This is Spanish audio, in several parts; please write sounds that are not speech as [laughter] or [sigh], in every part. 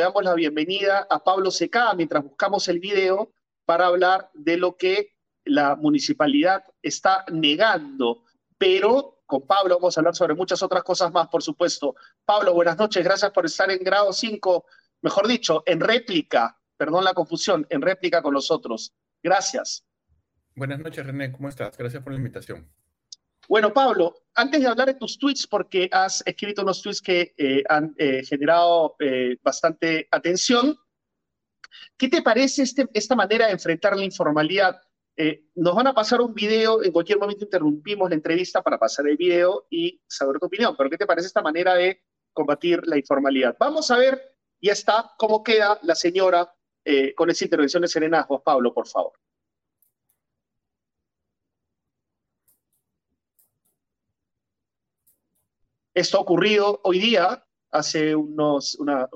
damos la bienvenida a Pablo Secada mientras buscamos el video para hablar de lo que la municipalidad está negando. Pero con Pablo vamos a hablar sobre muchas otras cosas más, por supuesto. Pablo, buenas noches, gracias por estar en grado 5, mejor dicho, en réplica, perdón la confusión, en réplica con nosotros. Gracias. Buenas noches, René, ¿cómo estás? Gracias por la invitación. Bueno, Pablo, antes de hablar de tus tweets, porque has escrito unos tweets que eh, han eh, generado eh, bastante atención, ¿qué te parece este, esta manera de enfrentar la informalidad? nos van a pasar un video, en cualquier momento interrumpimos la entrevista para pasar el video y saber tu opinión, pero ¿qué te parece esta manera de combatir la informalidad? Vamos a ver, ya está, cómo queda la señora con esa intervención de serenazgos. Pablo, por favor. Esto ha ocurrido hoy día, hace unos, una,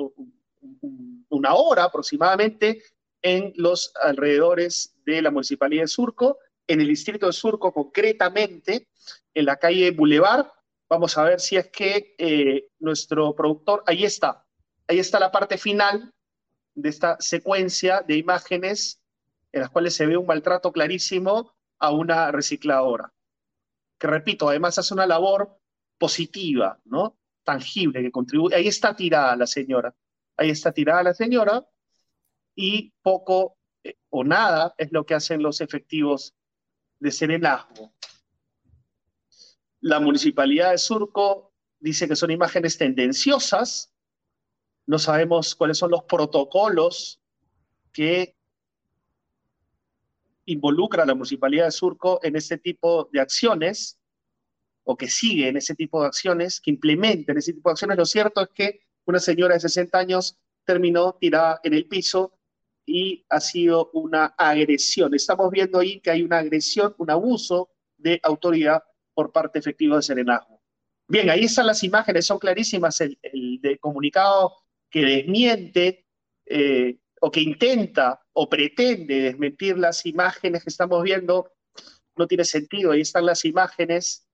una hora aproximadamente, en los alrededores de la Municipalidad de Surco, en el distrito de Surco concretamente, en la calle Boulevard. Vamos a ver si es que eh, nuestro productor, ahí está, ahí está la parte final de esta secuencia de imágenes en las cuales se ve un maltrato clarísimo a una recicladora, que repito, además hace una labor positiva, ¿no? Tangible, que contribuye. Ahí está tirada la señora. Ahí está tirada la señora y poco eh, o nada es lo que hacen los efectivos de Serenazgo. La municipalidad de Surco dice que son imágenes tendenciosas. No sabemos cuáles son los protocolos que involucra a la municipalidad de Surco en este tipo de acciones o que siguen ese tipo de acciones, que implementen ese tipo de acciones, lo cierto es que una señora de 60 años terminó tirada en el piso y ha sido una agresión. Estamos viendo ahí que hay una agresión, un abuso de autoridad por parte efectiva de Serenazgo. Bien, ahí están las imágenes, son clarísimas. El, comunicado que desmiente eh, o que intenta o pretende desmentir las imágenes que estamos viendo no tiene sentido. Ahí están las imágenes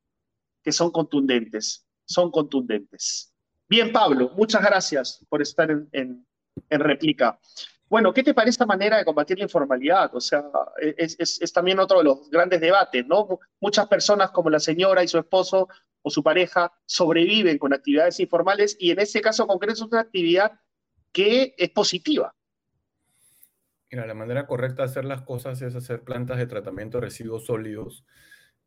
que son contundentes, son contundentes. Bien, Pablo, muchas gracias por estar en, réplica. Bueno, ¿qué te parece esta manera de combatir la informalidad? O sea, es, también otro de los grandes debates, ¿no? Muchas personas como la señora y su esposo o su pareja sobreviven con actividades informales y en ese caso concreto es una actividad que es positiva. Mira, la manera correcta de hacer las cosas es hacer plantas de tratamiento de residuos sólidos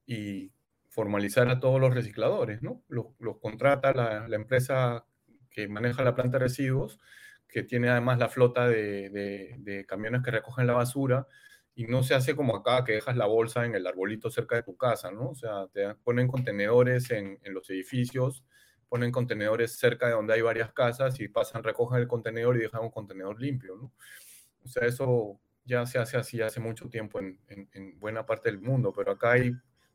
y formalizar a todos los recicladores, ¿no? Los, contrata la, empresa que maneja la planta de residuos, que tiene además la flota de, camiones que recogen la basura, y no se hace como acá, que dejas la bolsa en el arbolito cerca de tu casa, ¿no? O sea, te ponen contenedores en, los edificios, ponen contenedores cerca de donde hay varias casas y pasan, recogen el contenedor y dejan un contenedor limpio, ¿no? O sea, eso ya se hace así hace mucho tiempo en, en buena parte del mundo, pero acá hay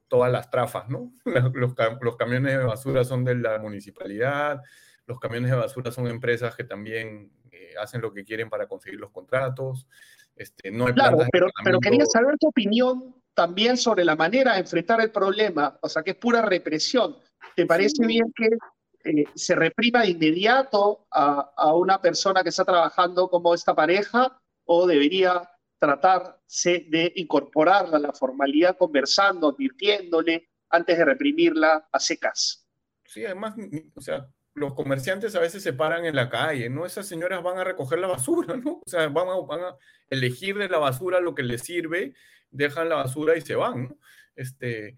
todas las trafas, ¿no? [laughs] Los, los, camiones de basura son de la municipalidad, los camiones de basura son empresas que también eh, hacen lo que quieren para conseguir los contratos. Este, no hay claro, pero, pero quería saber tu opinión también sobre la manera de enfrentar el problema, o sea, que es pura represión. ¿Te parece bien que eh, se reprima de inmediato a, a, una persona que está trabajando como esta pareja o debería tratarse de incorporarla a la formalidad conversando, advirtiéndole, antes de reprimirla a secas. Sí, además, o sea, los comerciantes a veces se paran en la calle, ¿no? Esas señoras van a recoger la basura, ¿no? O sea, van a, elegir de la basura lo que les sirve, dejan la basura y se van, ¿no? Este,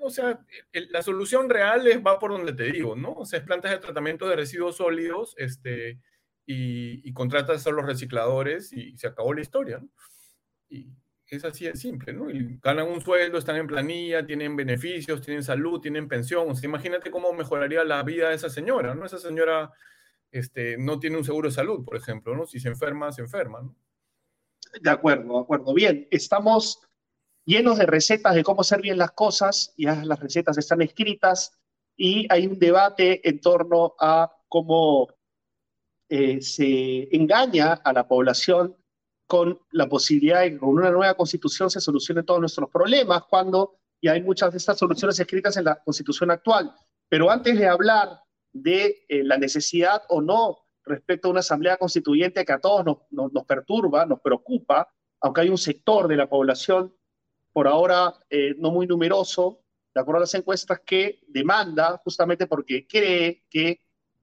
o sea, la solución real es, va por donde te digo, ¿no? O sea, es plantas de tratamiento de residuos sólidos, este, y, y contratas a los recicladores y se acabó la historia, ¿no? Y es así de simple, ¿no? Y ganan un sueldo, están en planilla, tienen beneficios, tienen salud, tienen pensión. Imagínate cómo mejoraría la vida de esa señora, ¿no? Esa señora este, no tiene un seguro de salud, por ejemplo, ¿no? Si se enferma, se enferma, ¿no? De acuerdo, de acuerdo. Bien, estamos llenos de recetas de cómo hacer bien las cosas, ya las recetas están escritas y hay un debate en torno a cómo eh, se engaña a la población con la posibilidad de que con una nueva constitución se solucionen todos nuestros problemas, cuando ya hay muchas de estas soluciones escritas en la constitución actual. Pero antes de hablar de eh, la necesidad o no respecto a una asamblea constituyente que a todos nos, nos, perturba, nos preocupa, aunque hay un sector de la población, por ahora eh, no muy numeroso, de acuerdo a las encuestas, que demanda justamente porque cree que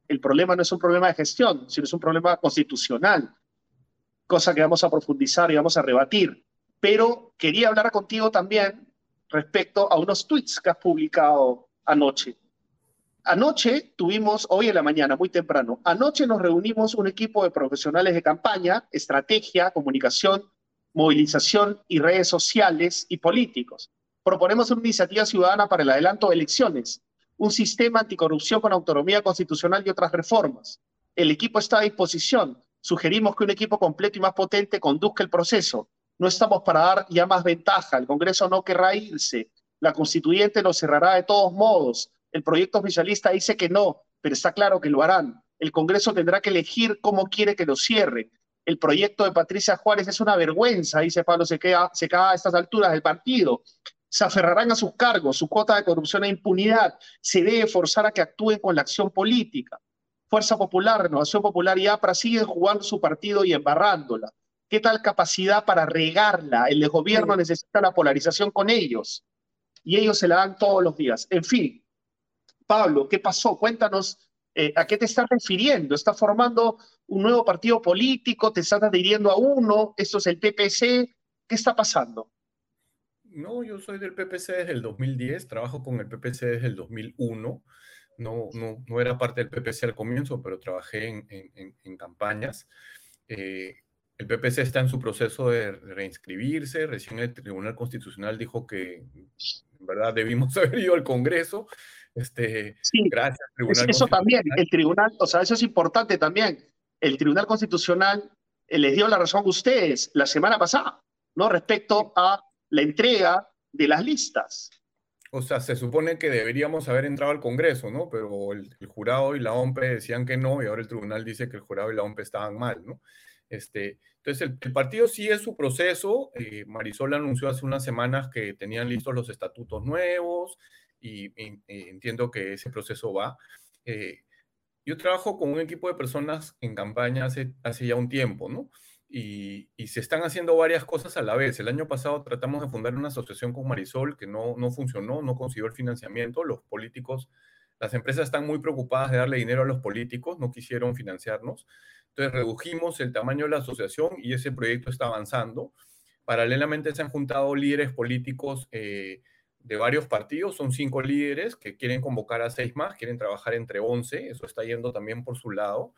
el problema no es un problema de gestión, sino es un problema constitucional, cosa que vamos a profundizar y vamos a rebatir. Pero quería hablar contigo también respecto a unos tweets que has publicado anoche. Anoche tuvimos, hoy en la mañana, muy temprano, anoche nos reunimos un equipo de profesionales de campaña, estrategia, comunicación, movilización y redes sociales y políticos. Proponemos una iniciativa ciudadana para el adelanto de elecciones, un sistema anticorrupción con autonomía constitucional y otras reformas. El equipo está a disposición. Sugerimos que un equipo completo y más potente conduzca el proceso. No estamos para dar ya más ventaja. El Congreso no querrá irse. La constituyente lo cerrará de todos modos. El proyecto oficialista dice que no, pero está claro que lo harán. El Congreso tendrá que elegir cómo quiere que lo cierre. El proyecto de Patricia Juárez es una vergüenza, dice Pablo Seca, a estas alturas del partido. Se aferrarán a sus cargos, su cuota de corrupción e impunidad. Se debe forzar a que actúen con la acción política. Fuerza Popular, Renovación Popular y APRA siguen jugando su partido y embarrándola. ¿Qué tal capacidad para regarla? El gobierno necesita la polarización con ellos y ellos se la dan todos los días. En fin, Pablo, ¿qué pasó? Cuéntanos eh, a qué te estás refiriendo. ¿Estás formando un nuevo partido político? ¿Te estás adhiriendo a uno? ¿Esto es el PPC? ¿Qué está pasando? No, yo soy del PPC desde el 2010, trabajo con el PPC desde el 2001. No, no, no era parte del PPC al comienzo, pero trabajé en, en, en campañas. Eh, el PPC está en su proceso de reinscribirse. Recién el Tribunal Constitucional dijo que en verdad debimos [laughs] haber ido al Congreso. Este, sí, gracias, Tribunal Eso también, el tribunal, o sea, eso es importante también. El Tribunal Constitucional eh, les dio la razón a ustedes la semana pasada, ¿no? Respecto a la entrega de las listas. O sea, se supone que deberíamos haber entrado al Congreso, ¿no? Pero el, jurado y la OMPE decían que no, y ahora el tribunal dice que el jurado y la OMPE estaban mal, ¿no? Este, entonces, el, partido sigue su proceso. Eh, Marisol anunció hace unas semanas que tenían listos los estatutos nuevos, y, entiendo que ese proceso va. Eh, yo trabajo con un equipo de personas en campaña hace ya un tiempo, ¿no? Y, se están haciendo varias cosas a la vez. El año pasado tratamos de fundar una asociación con Marisol que no, no funcionó, no consiguió el financiamiento. Los políticos, las empresas están muy preocupadas de darle dinero a los políticos, no quisieron financiarnos. Entonces redujimos el tamaño de la asociación y ese proyecto está avanzando. Paralelamente se han juntado líderes políticos eh, de varios partidos, son cinco líderes que quieren convocar a seis más, quieren trabajar entre once, eso está yendo también por su lado,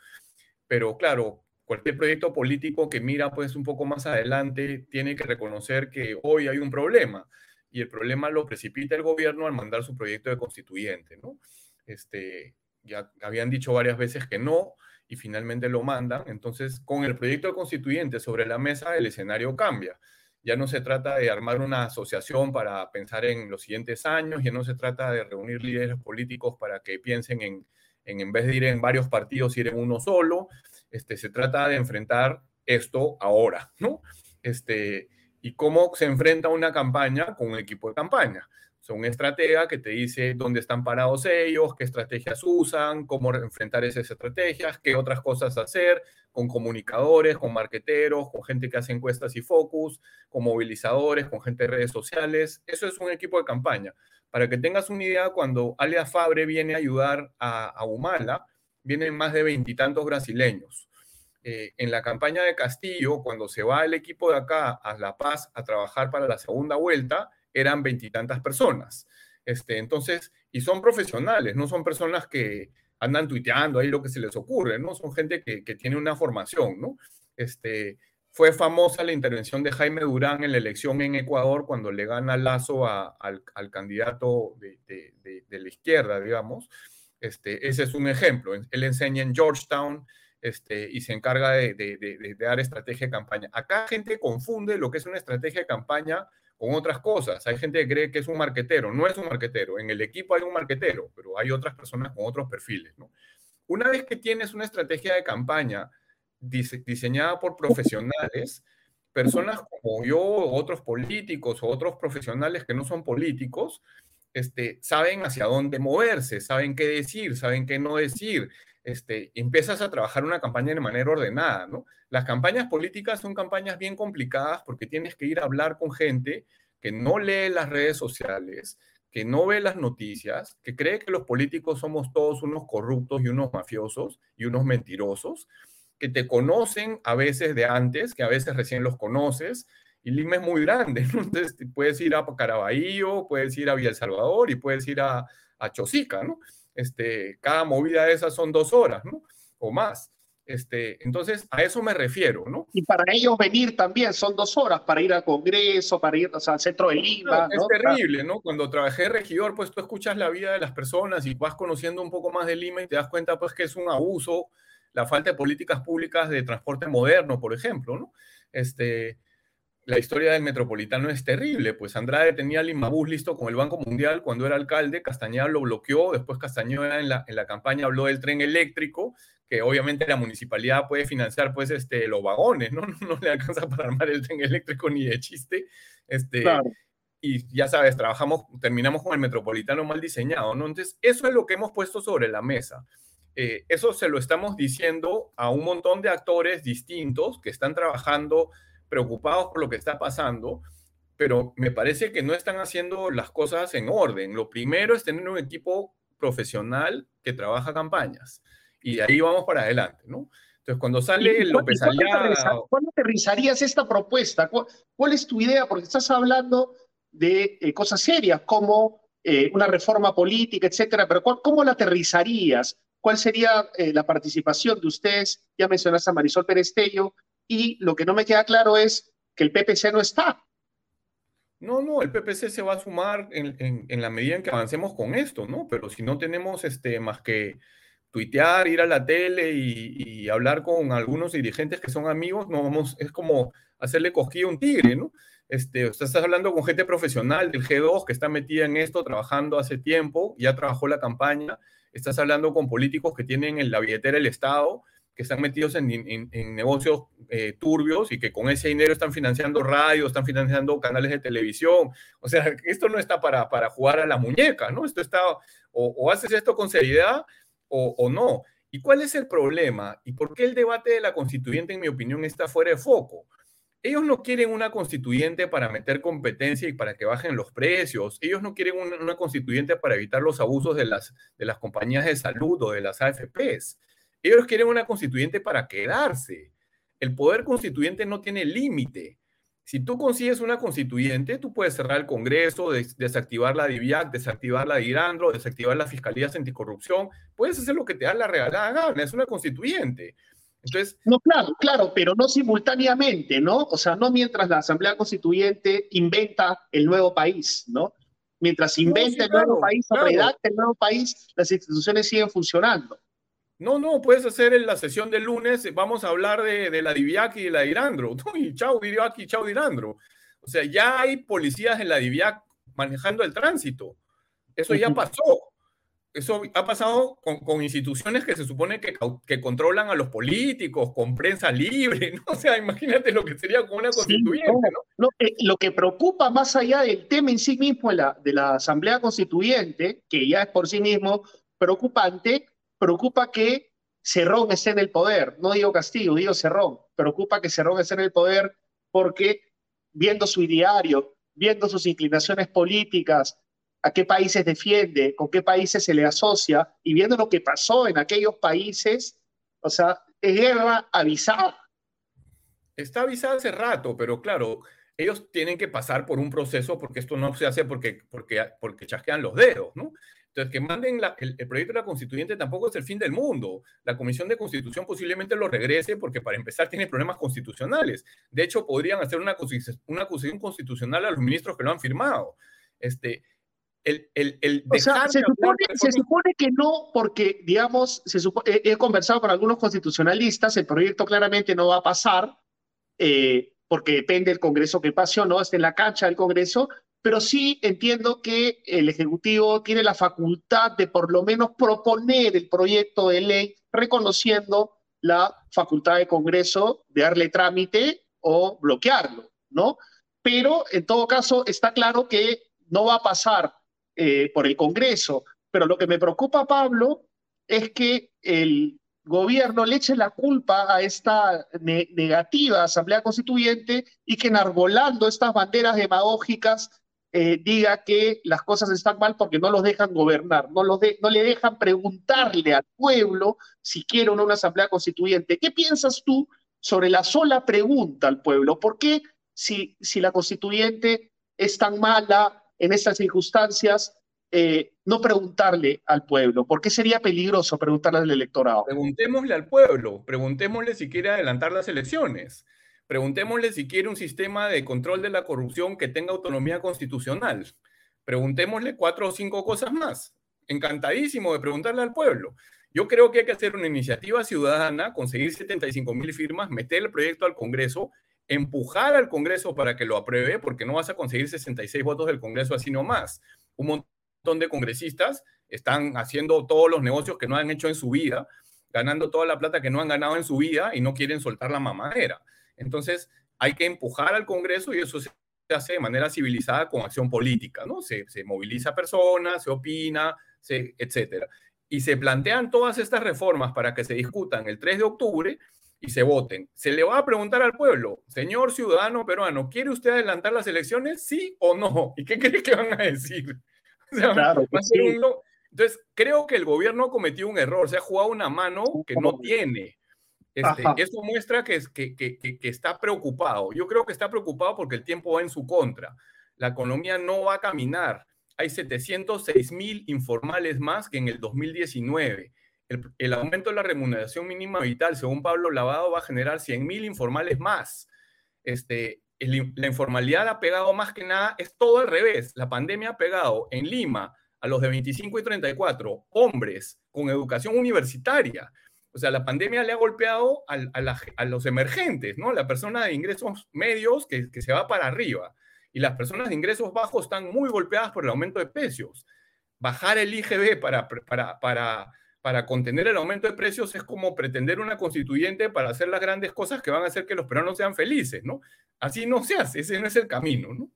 pero claro, cualquier proyecto político que mira pues un poco más adelante tiene que reconocer que hoy hay un problema y el problema lo precipita el gobierno al mandar su proyecto de constituyente, ¿no? Este, ya habían dicho varias veces que no y finalmente lo mandan, entonces con el proyecto de constituyente sobre la mesa el escenario cambia ya no se trata de armar una asociación para pensar en los siguientes años, ya no se trata de reunir líderes políticos para que piensen en, en, en vez de ir en varios partidos, ir en uno solo. Este, se trata de enfrentar esto ahora, ¿no? Este, y cómo se enfrenta una campaña con un equipo de campaña. Son un estratega que te dice dónde están parados ellos, qué estrategias usan, cómo enfrentar esas estrategias, qué otras cosas hacer, con comunicadores, con marqueteros, con gente que hace encuestas y focus, con movilizadores, con gente de redes sociales. Eso es un equipo de campaña. Para que tengas una idea, cuando Alia Fabre viene a ayudar a, Humala, vienen más de veintitantos brasileños. Eh, en la campaña de Castillo, cuando se va el equipo de acá a La Paz a trabajar para la segunda vuelta, eran veintitantas personas. Este, entonces, y son profesionales, no son personas que andan tuiteando ahí lo que se les ocurre, ¿no? Son gente que, tiene una formación, ¿no? Este, fue famosa la intervención de Jaime Durán en la elección en Ecuador cuando le gana Lazo al, dar de, de, la izquierda, digamos. Este, ese es un ejemplo. Él enseña en Georgetown este, y se encarga de, dar estrategia de campaña. Acá gente confunde lo que es una estrategia de campaña con otras cosas. Hay gente que cree que es un marquetero, no es un marquetero. En el equipo hay un marquetero, pero hay otras personas con otros perfiles. Una vez que tienes una estrategia de campaña diseñada por profesionales, personas como yo, otros políticos o otros profesionales que no son políticos, este, saben hacia dónde moverse, saben qué decir, saben qué no decir, este, empiezas a trabajar una campaña de manera ordenada. Las campañas políticas son campañas bien complicadas porque tienes que ir a hablar con gente que no lee las redes sociales, que no ve las noticias, que cree que los políticos somos todos unos corruptos y unos mafiosos y unos mentirosos, que te conocen a veces de antes, que a veces recién los conoces, y Lima es muy grande, ¿no? Entonces puedes ir a Caraballo, puedes ir a Villa Salvador y puedes ir a, a Chosica, ¿no? Este, cada movida de esas son dos horas, ¿no? O más. Este, entonces, a eso me refiero, ¿no? Y para ellos venir también son dos horas para ir al Congreso, para ir al centro de Lima. es terrible, ¿no? Cuando trabajé regidor, pues tú escuchas la vida de las personas y vas conociendo un poco más de Lima y te das cuenta, pues, que es un abuso la falta de políticas públicas de transporte moderno, por ejemplo, ¿no? Este, la historia del metropolitano es terrible, pues Andrade tenía el Limabús listo con el Banco Mundial cuando era alcalde, Castañeda lo bloqueó, después Castañeda en la, en la campaña habló del tren eléctrico, que obviamente la municipalidad puede financiar pues este, los vagones, ¿no? [laughs] No, le alcanza para armar el tren eléctrico ni de chiste. Este, Y ya sabes, trabajamos, terminamos con el metropolitano mal diseñado, ¿no? Entonces, eso es lo que hemos puesto sobre la mesa. Eh, eso se lo estamos diciendo a un montón de actores distintos que están trabajando preocupados por lo que está pasando, pero me parece que no están haciendo las cosas en orden. Lo primero es tener un equipo profesional que trabaja campañas y de ahí vamos para adelante, ¿no? Entonces, cuando sale López Aliaga... ¿Cuándo aterrizarías esta propuesta? ¿Cuál, es tu idea? Porque estás hablando de eh, cosas serias como eh, una reforma política, etcétera, pero ¿cómo la aterrizarías? ¿Cuál sería eh, la participación de ustedes? Ya mencionaste a Marisol Perestello, y lo que no me queda claro es que el PPC no está. No, no, el PPC se va a sumar en, la medida en que avancemos con esto, ¿no? Pero si no tenemos este, más que tuitear, ir a la tele y, hablar con algunos dirigentes que son amigos, no vamos, es como hacerle cosquilla a un tigre, ¿no? Este, usted está hablando con gente profesional del G2 que está metida en esto, trabajando hace tiempo, ya trabajó la campaña, estás hablando con políticos que tienen en la billetera el Estado que están metidos en, negocios eh, turbios y que con ese dinero están financiando radios, están financiando canales de televisión. O sea, esto no está para, para jugar a la muñeca, ¿no? Esto está, o, haces esto con seriedad o, o, no. ¿Y cuál es el problema? ¿Y por qué el debate de la constituyente, en mi opinión, está fuera de foco? Ellos no quieren una constituyente para meter competencia y para que bajen los precios. Ellos no quieren una, una constituyente para evitar los abusos de las, de las compañías de salud o de las AFPs. Ellos quieren una constituyente para quedarse. El poder constituyente no tiene límite. Si tú consigues una constituyente, tú puedes cerrar el Congreso, desactivar la DIVIAC, desactivar la DIRANDRO, desactivar las fiscalías anticorrupción. Puedes hacer lo que te da la regalada gana, es una constituyente. Entonces, no, claro, claro, pero no simultáneamente, ¿no? O sea, no mientras la Asamblea Constituyente inventa el nuevo país, ¿no? Mientras inventa el nuevo país o redacta el nuevo país, las instituciones siguen funcionando. No, no, puedes hacer en la sesión del lunes, vamos a hablar de, la Diviac y de la Dirandro. [laughs] Y chao Diviac y chao Dirandro. O sea, ya hay policías en la Diviac manejando el tránsito. Eso ya pasó. Eso ha pasado con, instituciones que se supone que, que, controlan a los políticos, con prensa libre, [laughs] ¿no? O sea, imagínate lo que sería con una constituyente, ¿no? Eh, lo que preocupa más allá del tema en sí mismo de la, de la Asamblea Constituyente, que ya es por sí mismo preocupante, preocupa que Cerrón esté en el poder. No digo Castillo, digo Cerrón. Preocupa que Cerrón esté en el poder porque viendo su diario, viendo sus inclinaciones políticas, a qué países defiende, con qué países se le asocia, y viendo lo que pasó en aquellos países, o sea, es guerra avisada. Está avisada hace rato, pero claro, ellos tienen que pasar por un proceso porque esto no se hace porque, porque, porque chasquean los dedos, ¿no? Entonces, que manden el, proyecto de la constituyente tampoco es el fin del mundo. La Comisión de Constitución posiblemente lo regrese porque para empezar tiene problemas constitucionales. De hecho, podrían hacer una, una acusación constitucional a los ministros que lo han firmado. Este, el, el, el o sea, se, supone, que no, porque, digamos, se he, conversado con algunos constitucionalistas, el proyecto claramente no va a pasar, eh, porque depende del Congreso que pase o no, está en la cancha del Congreso, pero sí entiendo que el Ejecutivo tiene la facultad de por lo menos proponer el proyecto de ley reconociendo la facultad de Congreso de darle trámite o bloquearlo, ¿no? Pero en todo caso está claro que no va a pasar eh, por el Congreso. Pero lo que me preocupa, Pablo, es que el gobierno le eche la culpa a esta negativa Asamblea Constituyente y que enarbolando estas banderas demagógicas eh, diga que las cosas están mal porque no los dejan gobernar, no, los no le dejan preguntarle al pueblo si quiere o no una asamblea constituyente. ¿Qué piensas tú sobre la sola pregunta al pueblo? ¿Por qué si, si la constituyente es tan mala en estas circunstancias, eh, no preguntarle al pueblo? ¿Por qué sería peligroso preguntarle al electorado? Preguntémosle al pueblo, preguntémosle si quiere adelantar las elecciones. Preguntémosle si quiere un sistema de control de la corrupción que tenga autonomía constitucional. Preguntémosle cuatro o cinco cosas más. Encantadísimo de preguntarle al pueblo. Yo creo que hay que hacer una iniciativa ciudadana, conseguir 75 mil firmas, meter el proyecto al Congreso, empujar al Congreso para que lo apruebe, porque no vas a conseguir 66 votos del Congreso así nomás. Un montón de congresistas están haciendo todos los negocios que no han hecho en su vida, ganando toda la plata que no han ganado en su vida y no quieren soltar la mamadera. Entonces, hay que empujar al Congreso y eso se hace de manera civilizada con acción política, ¿no? Se, moviliza personas, se opina, se, etcétera. Y se plantean todas estas reformas para que se discutan el 3 de octubre y se voten. Se le va a preguntar al pueblo, señor ciudadano peruano, ¿quiere usted adelantar las elecciones? ¿Sí o no? [laughs] ¿Y qué cree que van a decir? [laughs] claro, Entonces, creo que el gobierno cometió un error, se ha jugado una mano que no tiene. Este, eso muestra que, que, que, que, está preocupado. Yo creo que está preocupado porque el tiempo va en su contra. La economía no va a caminar. Hay 706 mil informales más que en el 2019. El, el, aumento de la remuneración mínima vital, según Pablo Lavado, va a generar 100 mil informales más. Este, la informalidad ha pegado más que nada, es todo al revés. La pandemia ha pegado en Lima a los de 25 y 34, hombres con educación universitaria. O sea, la pandemia le ha golpeado a, los emergentes, ¿no? La persona de ingresos medios que, se va para arriba y las personas de ingresos bajos están muy golpeadas por el aumento de precios. Bajar el IGB para, contener el aumento de precios es como pretender una constituyente para hacer las grandes cosas que van a hacer que los peruanos sean felices, ¿no? Así no se hace, ese no es el camino, ¿no?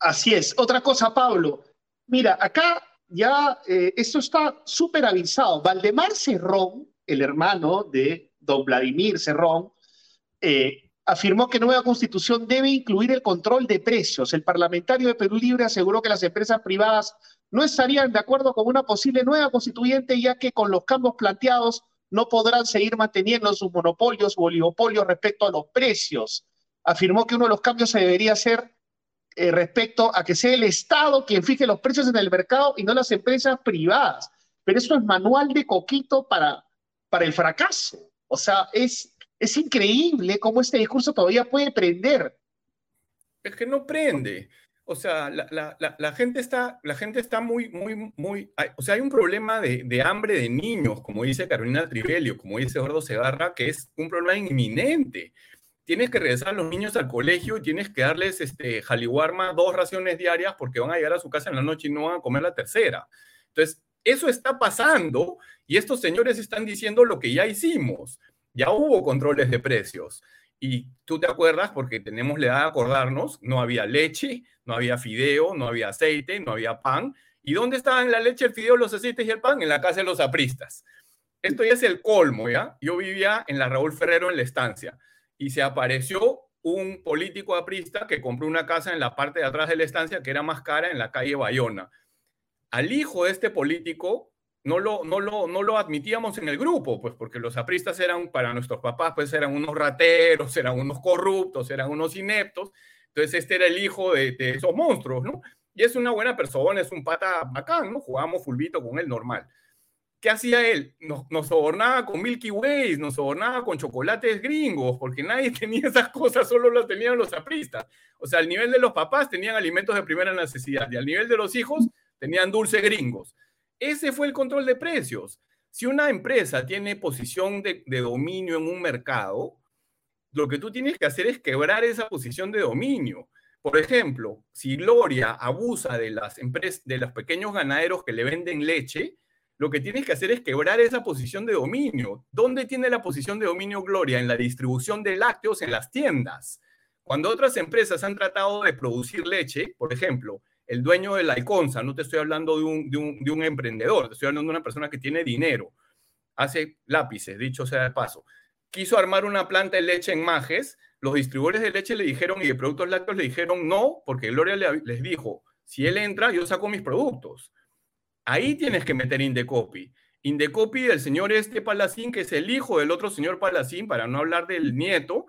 Así es. Otra cosa, Pablo. Mira, acá ya eh, esto está súper avisado. Valdemar Cerrón, el hermano de don Vladimir Cerrón, eh, afirmó que nueva constitución debe incluir el control de precios. El parlamentario de Perú Libre aseguró que las empresas privadas no estarían de acuerdo con una posible nueva constituyente, ya que con los cambios planteados no podrán seguir manteniendo sus monopolios o oligopolios respecto a los precios. Afirmó que uno de los cambios se debería hacer eh, respecto a que sea el Estado quien fije los precios en el mercado y no las empresas privadas. Pero eso es manual de coquito para para el fracaso. O sea, es, es increíble cómo este discurso todavía puede prender. Es que no prende. O sea, la, gente está, la gente está muy, muy, muy... O sea, hay un problema de, hambre de niños, como dice Carolina Trivelio, como dice Eduardo Segarra, que es un problema inminente. Tienes que regresar a los niños al colegio y tienes que darles este, jaliwarma dos raciones diarias porque van a llegar a su casa en la noche y no van a comer la tercera. Entonces, eso está pasando y estos señores están diciendo lo que ya hicimos. Ya hubo controles de precios. Y tú te acuerdas, porque tenemos la edad de acordarnos, no había leche, no había fideo, no había aceite, no había pan. ¿Y dónde estaban la leche, el fideo, los aceites y el pan? En la casa de los apristas. Esto ya es el colmo, ¿ya? Yo vivía en la Raúl Ferrero en la estancia y se apareció un político aprista que compró una casa en la parte de atrás de la estancia que era más cara en la calle Bayona al hijo de este político no lo, no, lo, no lo admitíamos en el grupo, pues porque los apristas eran, para nuestros papás, pues eran unos rateros, [laughs] eran unos corruptos, eran unos ineptos. Entonces este era el hijo de, esos monstruos, ¿no? Y es una buena persona, es un pata bacán, ¿no? Jugábamos fulbito con él normal. ¿Qué hacía él? Nos, nos, sobornaba con Milky Ways, nos sobornaba con chocolates gringos, porque nadie [laughs] tenía esas cosas, solo las tenían los apristas. O sea, al nivel de los papás tenían alimentos de primera necesidad y al nivel de los hijos tenían dulces gringos. Ese fue el control de precios. Si una empresa tiene posición de, dominio en un mercado, lo que tú tienes que hacer es quebrar esa posición de dominio. Por ejemplo, si Gloria abusa de las empresas, de los pequeños ganaderos que le venden leche, lo que tienes que hacer es quebrar esa posición de dominio. ¿Dónde tiene la posición de dominio Gloria? En la distribución de lácteos en las tiendas. Cuando otras empresas han tratado de producir leche, por ejemplo, el dueño de la Iconza, no te estoy hablando de un, de, un, emprendedor, te estoy hablando de una persona que tiene dinero. hace lápices, dicho sea de paso. Quiso armar una planta de leche en Majes, los distribuidores de leche le dijeron y de productos lácteos le dijeron no, porque Gloria les dijo, si él entra, yo saco mis productos. Ahí tienes que meter Indecopy. Indecopy del señor este Palacín, que es el hijo del otro señor Palacín, para no hablar del nieto,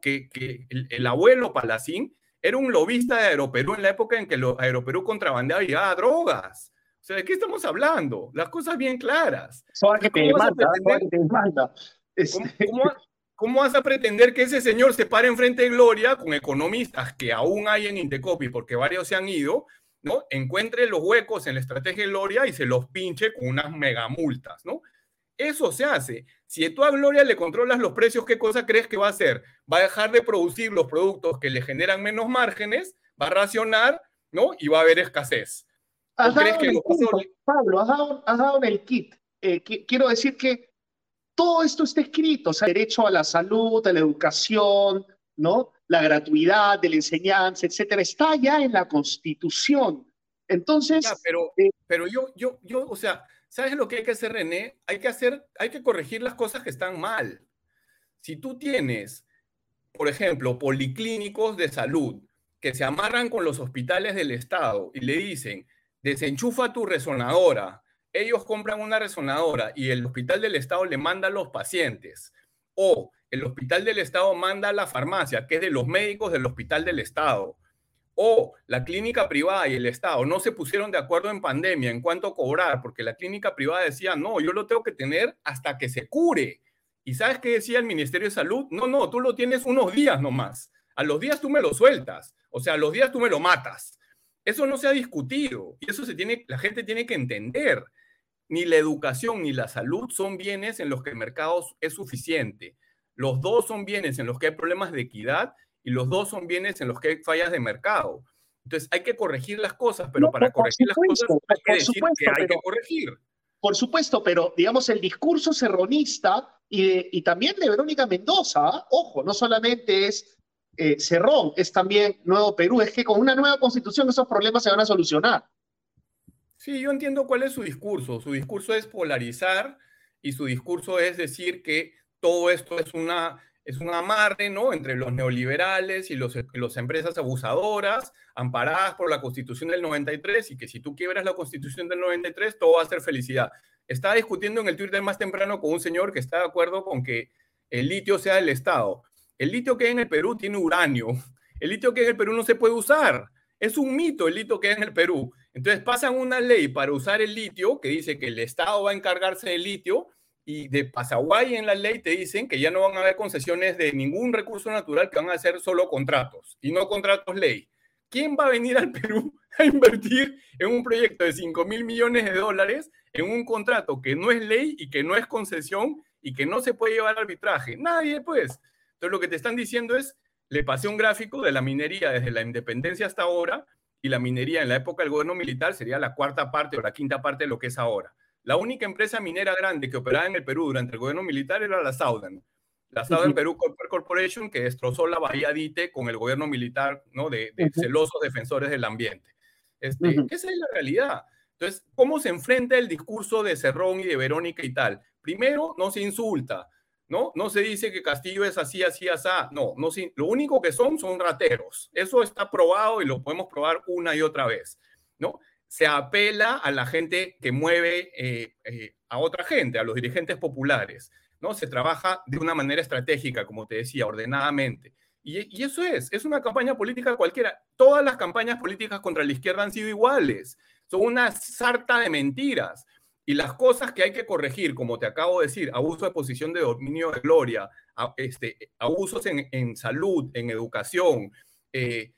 que, el, abuelo Palacín era un lobista de Aeroperú en la época en que Aeroperú contrabandeaba y drogas. O sea, ¿de qué estamos hablando? Las cosas bien claras. ¿Cómo, vas a pretender que ese señor se pare enfrente de Gloria con economistas que aún hay en Indecopy, porque varios se han ido, ¿no? Encuentre los huecos en la estrategia de Gloria y se los pinche con unas megamultas, ¿no? Eso se hace. Si tú a Gloria le controlas los precios, ¿qué cosa crees que va a hacer? Va a dejar de producir los productos que le generan menos márgenes, va a racionar, ¿no? Y va a haber escasez. crees que Pablo, has dado, en el kit. Eh, quiero decir que todo esto está escrito, o sea, derecho a la salud, a la educación, ¿no? La gratuidad de la enseñanza, etcétera, está ya en la Constitución. Entonces. pero, eh, pero yo, yo, yo, o sea, ¿sabes lo que hay que hacer, René? Hay que hacer, hay que corregir las cosas que están mal. Si tú tienes, por ejemplo, policlínicos de salud que se amarran con los hospitales del Estado y le dicen, desenchufa tu resonadora, ellos compran una resonadora y el hospital del Estado le manda a los pacientes, o el hospital del Estado manda a la farmacia, que es de los médicos del hospital del Estado, o la clínica privada y el Estado no se pusieron de acuerdo en pandemia en cuanto cobrar, porque la clínica privada decía, no, yo lo tengo que tener hasta que se cure. ¿Y sabes qué decía el Ministerio de Salud? No, no, tú lo tienes unos días nomás. A los días tú me lo sueltas. O sea, a los días tú me lo matas. Eso no se ha discutido y eso se tiene, la gente tiene que entender. Ni la educación ni la salud son bienes en los que el mercado es suficiente. Los dos son bienes en los que hay problemas de equidad y los dos son bienes en los que hay fallas de mercado. Entonces hay que corregir las cosas, pero para corregir las cosas hay que decir que hay que corregir. Por supuesto, pero digamos el discurso serronista y, y también de Verónica Mendoza, ojo, no solamente es eh, Cerrón, es también Nuevo Perú, es que con una nueva constitución esos problemas se van a solucionar. Sí, yo entiendo cuál es su discurso. Su discurso es polarizar y su discurso es decir que todo esto es una es un amarre ¿no? entre los neoliberales y los, las empresas abusadoras, amparadas por la Constitución del 93, y que si tú quiebras la Constitución del 93, todo va a ser felicidad. Estaba discutiendo en el Twitter más temprano con un señor que está de acuerdo con que el litio sea del Estado. El litio que hay en el Perú tiene uranio. El litio que hay en el Perú no se puede usar. Es un mito el litio que hay en el Perú. Entonces pasan una ley para usar el litio que dice que el Estado va a encargarse del litio y de Pasaguay en la ley te dicen que ya no van a haber concesiones de ningún recurso natural, que van a ser solo contratos y no contratos ley. ¿Quién va a venir al [laughs] Perú a invertir en un proyecto de 5 mil millones de dólares en un contrato que no es ley y que no es concesión y que no se puede llevar al arbitraje? Nadie, pues. Entonces lo que te están diciendo es, le pasé un gráfico de la minería desde la independencia hasta ahora y la minería en la época del gobierno militar sería la cuarta parte o la quinta parte de lo que es ahora. La única empresa minera grande que operaba en el Perú durante el gobierno militar era la Southern. La Southern Perú Corporation, que destrozó la bahía Dite con el gobierno militar, ¿no? De, celosos defensores del ambiente. Este, Esa es la realidad. Entonces, ¿cómo se enfrenta el discurso de Cerrón y de Verónica y tal? Primero, no se insulta, ¿no? No se dice que Castillo es así, así, así. No, no lo único que son son rateros. Eso está probado y lo podemos probar una y otra vez, ¿no? Se apela a la gente que mueve eh, eh, a otra gente, a los dirigentes populares, ¿no? Se trabaja de una manera estratégica, como te decía, ordenadamente. Y, eso es, es una campaña política cualquiera. Todas las campañas políticas contra la izquierda han sido iguales. Son una sarta de mentiras. Y las cosas que hay que corregir, como te acabo de decir, abuso de posición de dominio de gloria, este, abusos en, salud, en educación, eh,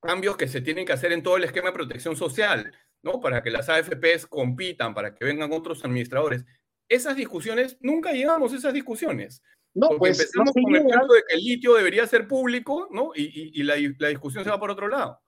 cambios que se tienen que hacer en todo el esquema de protección social, ¿no? Para que las AFPs compitan, para que vengan otros administradores. Esas discusiones, nunca llegamos a esas discusiones. No, Porque pues, empezamos con el punto de que el litio debería ser público, ¿no? Y, la, discusión se va por otro lado.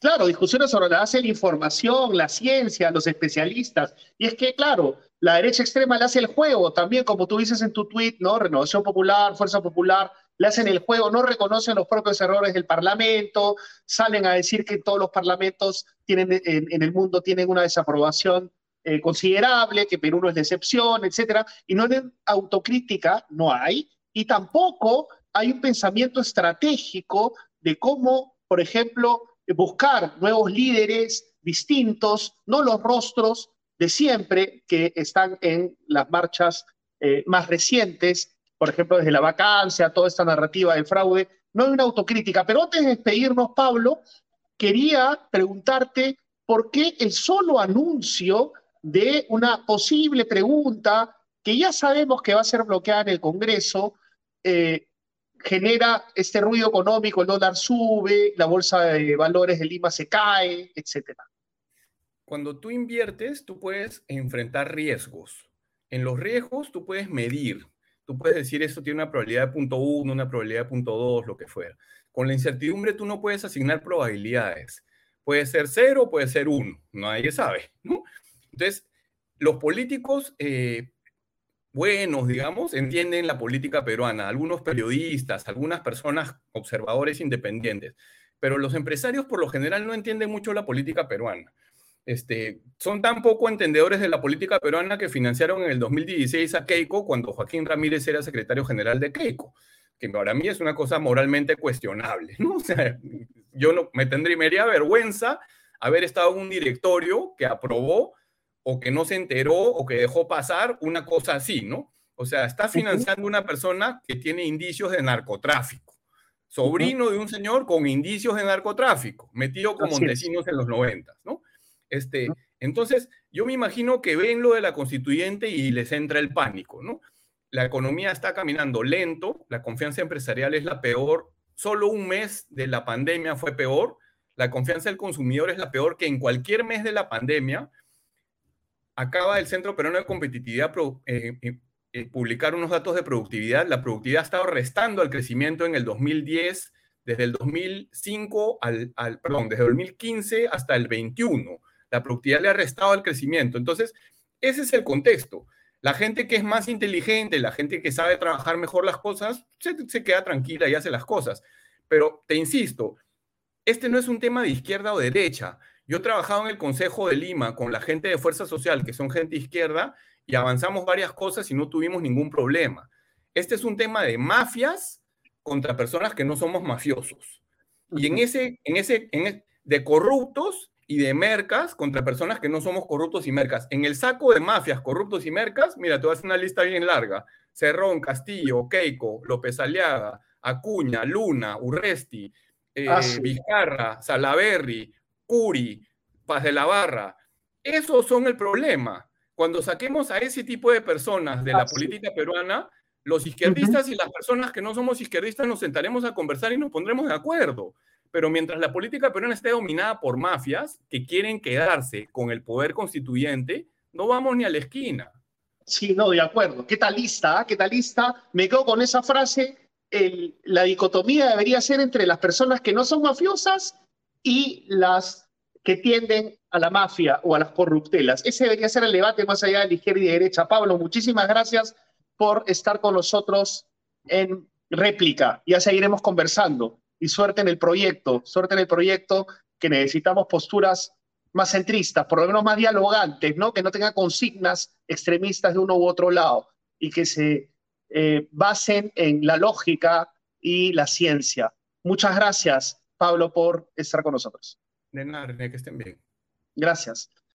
Claro, discusiones sobre la base de la información, la ciencia, los especialistas. Y es que, claro, la derecha extrema le hace el juego también, como tú dices en tu tweet, ¿no? Renovación Popular, Fuerza Popular, le hacen el juego, no reconocen los propios errores del Parlamento, salen a decir que todos los parlamentos tienen, en, el mundo tienen una desaprobación eh, considerable, que Perú no es de excepción, etcétera, y no hay autocrítica, no hay, y tampoco hay un pensamiento estratégico de cómo, por ejemplo, buscar nuevos líderes distintos, no los rostros de siempre que están en las marchas eh, más recientes, por ejemplo, desde la vacancia, toda esta narrativa de fraude, no hay una autocrítica. Pero antes de despedirnos, Pablo, quería preguntarte por qué el solo anuncio de una posible pregunta que ya sabemos que va a ser bloqueada en el Congreso, eh, genera este ruido económico, el dólar sube, la bolsa de valores de Lima se cae, etcétera. Cuando tú inviertes, tú puedes enfrentar riesgos. En los riesgos tú puedes medir. Tú puedes decir esto tiene una probabilidad de punto uno, una probabilidad de punto dos, lo que fuera. Con la incertidumbre tú no puedes asignar probabilidades. Puede ser cero, puede ser uno. Nadie sabe, Entonces, los políticos eh, buenos, digamos, entienden la política peruana, algunos periodistas, algunas personas, observadores independientes, pero los empresarios por lo general no entienden mucho la política peruana. Este, son tan poco entendedores de la política peruana que financiaron en el 2016 a Keiko cuando Joaquín Ramírez era secretario general de Keiko, que para mí es una cosa moralmente cuestionable, ¿no? [laughs] O sea, yo no, me tendría, me vergüenza haber estado en un directorio que aprobó o que no se enteró o que dejó pasar una cosa así, ¿no? O sea, está financiando una persona que tiene indicios de narcotráfico, sobrino de un señor con indicios de narcotráfico, metido con Montesinos en los noventas, ¿no? Este, entonces, yo me imagino que ven lo de la constituyente y les entra el pánico, ¿no? La economía está caminando lento, la confianza empresarial es la peor, solo un mes de la pandemia fue peor, la confianza del consumidor es la peor que en cualquier mes de la pandemia, acaba el Centro Peruano de Competitividad eh, eh, eh, publicar unos datos de productividad. La productividad ha estado restando al crecimiento en el 2010, desde el 2005 al, al, perdón, desde el 2015 hasta el 21. La productividad le ha restado al crecimiento. Entonces, ese es el contexto. La gente que es más inteligente, la gente que sabe trabajar mejor las cosas, se, se queda tranquila y hace las cosas. Pero te insisto, este no es un tema de izquierda o derecha. Yo he trabajado en el Consejo de Lima con la gente de Fuerza Social, que son gente izquierda, y avanzamos varias cosas y no tuvimos ningún problema. Este es un tema de mafias contra personas que no somos mafiosos. Y en ese, en ese, en e, de corruptos y de mercas contra personas que no somos corruptos y mercas. En el saco de mafias, corruptos y mercas, mira, te voy a hacer una lista bien larga. Cerrón, Castillo, Keiko, López Aliaga, Acuña, Luna, Urresti, eh, ah, Vizcarra, Salaberry, Curi, Paz de la Barra. Esos son el problema. Cuando saquemos a ese tipo de personas de la política peruana, los izquierdistas y las personas que no somos izquierdistas nos sentaremos a conversar y nos pondremos de acuerdo. Pero mientras la política peruana esté dominada por mafias que quieren quedarse con el poder constituyente, no vamos ni a la esquina. Sí, no, de acuerdo. ¿Qué tal lista? Ah? ¿Qué tal lista? Me quedo con esa frase. la dicotomía debería ser entre las personas que no son mafiosas y las que tienden a la mafia o a las corruptelas. Ese debería ser el debate más allá de la izquierda y de derecha. Pablo, muchísimas gracias por estar con nosotros en réplica. Ya seguiremos conversando y suerte en el proyecto, suerte en el proyecto que necesitamos posturas más centristas, por lo menos más dialogantes, ¿no? que no tengan consignas extremistas de uno u otro lado y que se eh, basen en la lógica y la ciencia. Muchas gracias. Pablo, por estar con nosotros. De nada, que estén bien. Gracias.